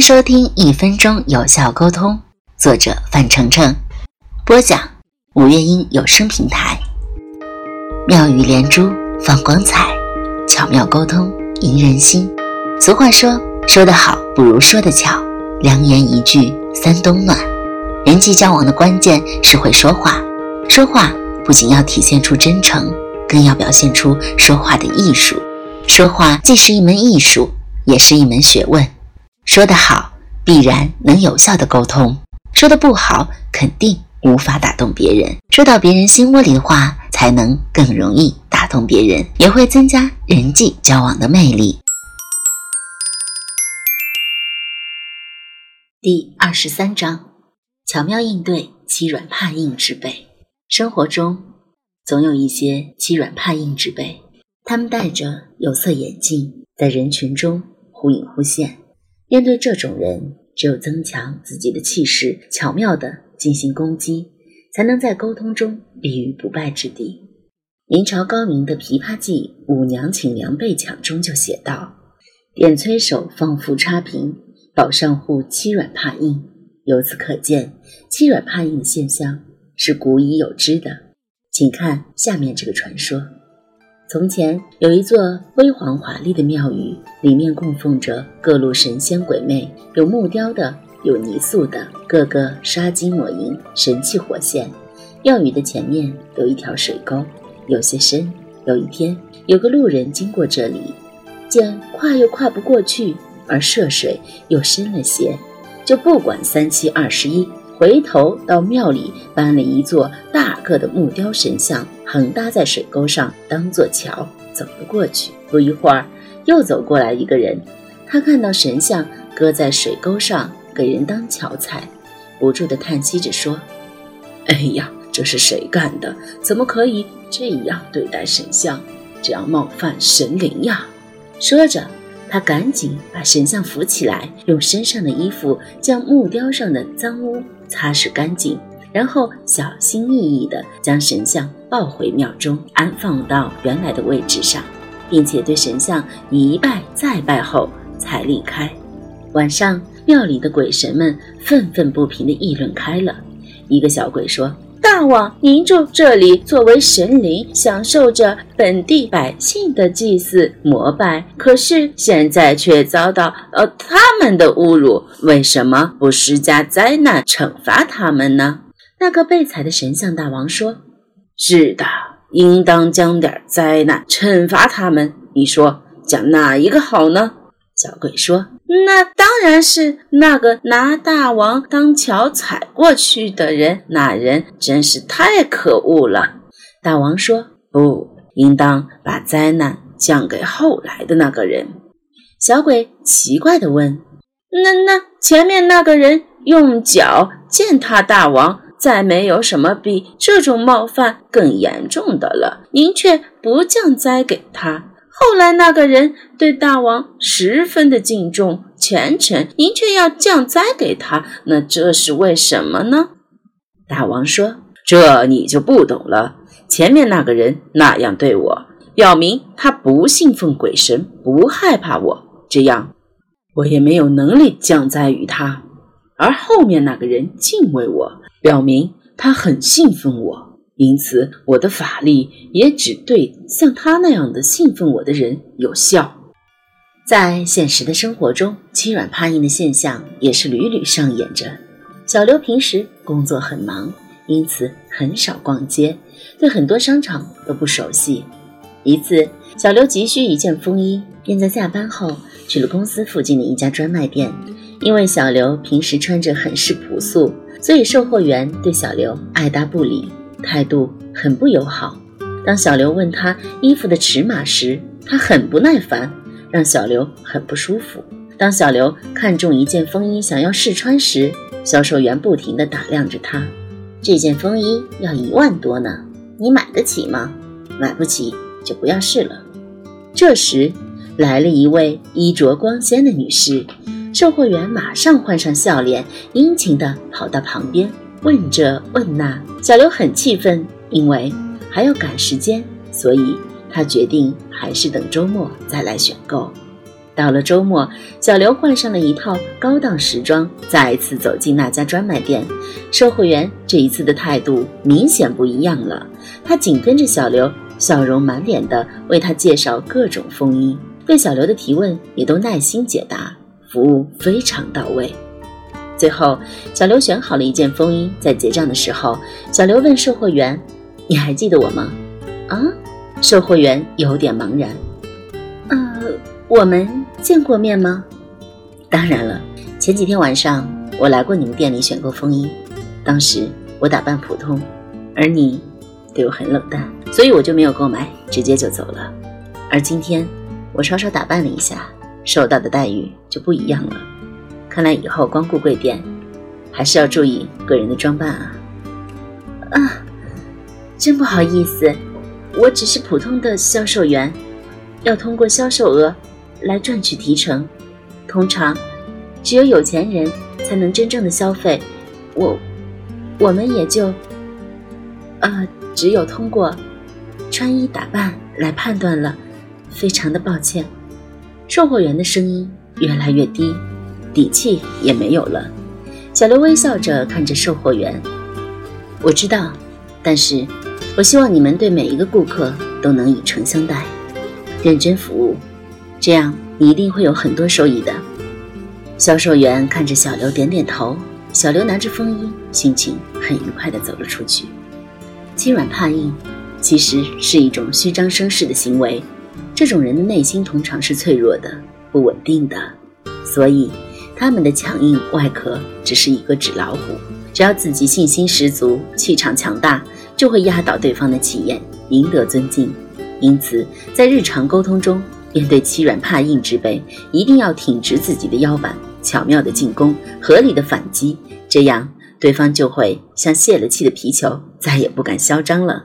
收听一分钟有效沟通，作者范丞丞，播讲五月音有声平台。妙语连珠，放光彩，巧妙沟通，赢人心。俗话说，说得好不如说得巧，良言一句三冬暖。人际交往的关键是会说话，说话不仅要体现出真诚，更要表现出说话的艺术。说话既是一门艺术，也是一门学问。说得好，必然能有效的沟通；说的不好，肯定无法打动别人。说到别人心窝里的话，才能更容易打动别人，也会增加人际交往的魅力。第二十三章：巧妙应对欺软怕硬之辈。生活中总有一些欺软怕硬之辈，他们戴着有色眼镜，在人群中忽隐忽现。面对这种人，只有增强自己的气势，巧妙地进行攻击，才能在沟通中立于不败之地。明朝高明的《琵琶记·五娘请娘被抢》中就写道：“点催手放腹插瓶，保上户欺软怕硬。”由此可见，欺软怕硬的现象是古已有之的。请看下面这个传说。从前有一座辉煌华丽的庙宇，里面供奉着各路神仙鬼魅，有木雕的，有泥塑的，个个刷金抹银，神气活现。庙宇的前面有一条水沟，有些深。有一天，有个路人经过这里，见跨又跨不过去，而涉水又深了些，就不管三七二十一。回头到庙里搬了一座大个的木雕神像，横搭在水沟上，当做桥走了过去。不一会儿，又走过来一个人，他看到神像搁在水沟上，给人当桥踩，不住地叹息着说：“哎呀，这是谁干的？怎么可以这样对待神像？这样冒犯神灵呀！”说着。他赶紧把神像扶起来，用身上的衣服将木雕上的脏污擦拭干净，然后小心翼翼地将神像抱回庙中，安放到原来的位置上，并且对神像一拜再拜后才离开。晚上，庙里的鬼神们愤愤不平地议论开了。一个小鬼说。大王，您住这里作为神灵，享受着本地百姓的祭祀膜拜，可是现在却遭到呃他们的侮辱，为什么不施加灾难惩罚他们呢？那个被踩的神像大王说：“是的，应当将点灾难惩罚他们。你说讲哪一个好呢？”小鬼说：“那当然是那个拿大王当桥踩过去的人，那人真是太可恶了。”大王说：“不应当把灾难降给后来的那个人。”小鬼奇怪地问：“那那前面那个人用脚践踏大王，再没有什么比这种冒犯更严重的了，您却不降灾给他？”后来那个人对大王十分的敬重虔诚，您却要降灾给他，那这是为什么呢？大王说：“这你就不懂了。前面那个人那样对我，表明他不信奉鬼神，不害怕我，这样我也没有能力降灾于他；而后面那个人敬畏我，表明他很信奉我。”因此，我的法力也只对像他那样的信奉我的人有效。在现实的生活中，欺软怕硬的现象也是屡屡上演着。小刘平时工作很忙，因此很少逛街，对很多商场都不熟悉。一次，小刘急需一件风衣，便在下班后去了公司附近的一家专卖店。因为小刘平时穿着很是朴素，所以售货员对小刘爱答不理。态度很不友好。当小刘问他衣服的尺码时，他很不耐烦，让小刘很不舒服。当小刘看中一件风衣想要试穿时，销售员不停地打量着他。这件风衣要一万多呢，你买得起吗？买不起就不要试了。这时来了一位衣着光鲜的女士，售货员马上换上笑脸，殷勤地跑到旁边。问这问那，小刘很气愤，因为还要赶时间，所以他决定还是等周末再来选购。到了周末，小刘换上了一套高档时装，再次走进那家专卖店。售货员这一次的态度明显不一样了，他紧跟着小刘，笑容满脸的为他介绍各种风衣，对小刘的提问也都耐心解答，服务非常到位。最后，小刘选好了一件风衣，在结账的时候，小刘问售货员：“你还记得我吗？”啊，售货员有点茫然。呃，我们见过面吗？当然了，前几天晚上我来过你们店里选购风衣，当时我打扮普通，而你对我很冷淡，所以我就没有购买，直接就走了。而今天我稍稍打扮了一下，受到的待遇就不一样了。看来以后光顾贵店，还是要注意个人的装扮啊！啊，真不好意思，我只是普通的销售员，要通过销售额来赚取提成。通常，只有有钱人才能真正的消费，我，我们也就，呃，只有通过穿衣打扮来判断了。非常的抱歉，售货员的声音越来越低。底气也没有了。小刘微笑着看着售货员：“我知道，但是我希望你们对每一个顾客都能以诚相待，认真服务，这样你一定会有很多收益的。”销售员看着小刘点点头。小刘拿着风衣，心情很愉快地走了出去。欺软怕硬其实是一种虚张声势的行为，这种人的内心通常是脆弱的、不稳定的，所以。他们的强硬外壳只是一个纸老虎，只要自己信心十足、气场强大，就会压倒对方的气焰，赢得尊敬。因此，在日常沟通中，面对欺软怕硬之辈，一定要挺直自己的腰板，巧妙的进攻，合理的反击，这样对方就会像泄了气的皮球，再也不敢嚣张了。